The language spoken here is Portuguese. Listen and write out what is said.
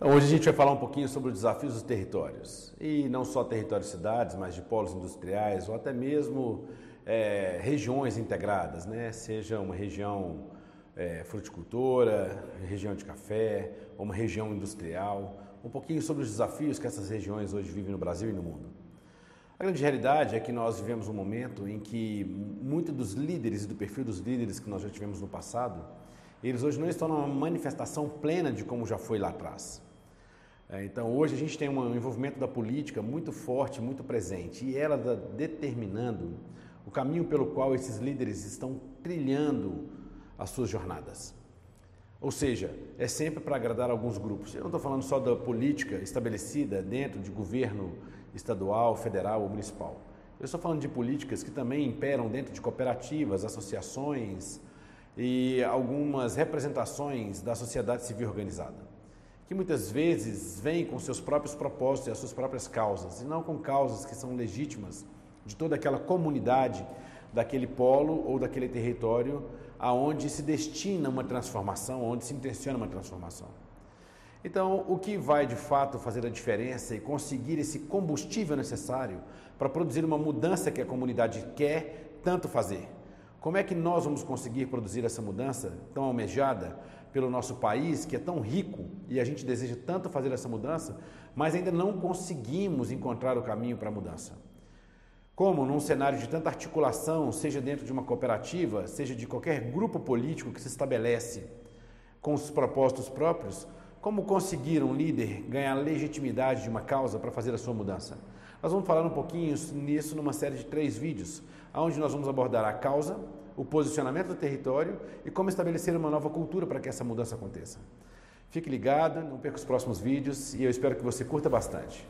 Então, hoje a gente vai falar um pouquinho sobre os desafios dos territórios. E não só territórios cidades, mas de polos industriais ou até mesmo é, regiões integradas, né? seja uma região é, fruticultora, região de café, ou uma região industrial. Um pouquinho sobre os desafios que essas regiões hoje vivem no Brasil e no mundo. A grande realidade é que nós vivemos um momento em que muitos dos líderes e do perfil dos líderes que nós já tivemos no passado, eles hoje não estão numa manifestação plena de como já foi lá atrás. É, então, hoje a gente tem um envolvimento da política muito forte, muito presente, e ela está determinando o caminho pelo qual esses líderes estão trilhando as suas jornadas. Ou seja, é sempre para agradar alguns grupos. Eu não estou falando só da política estabelecida dentro de governo estadual, federal ou municipal. Eu estou falando de políticas que também imperam dentro de cooperativas, associações e algumas representações da sociedade civil organizada que muitas vezes vêm com seus próprios propósitos e as suas próprias causas, e não com causas que são legítimas de toda aquela comunidade daquele polo ou daquele território aonde se destina uma transformação, onde se intenciona uma transformação. Então, o que vai de fato fazer a diferença e conseguir esse combustível necessário para produzir uma mudança que a comunidade quer tanto fazer? Como é que nós vamos conseguir produzir essa mudança tão almejada pelo nosso país, que é tão rico e a gente deseja tanto fazer essa mudança, mas ainda não conseguimos encontrar o caminho para a mudança? Como num cenário de tanta articulação, seja dentro de uma cooperativa, seja de qualquer grupo político que se estabelece com os propósitos próprios, como conseguir um líder ganhar legitimidade de uma causa para fazer a sua mudança? Nós vamos falar um pouquinho nisso numa série de três vídeos, onde nós vamos abordar a causa, o posicionamento do território e como estabelecer uma nova cultura para que essa mudança aconteça. Fique ligado, não perca os próximos vídeos e eu espero que você curta bastante.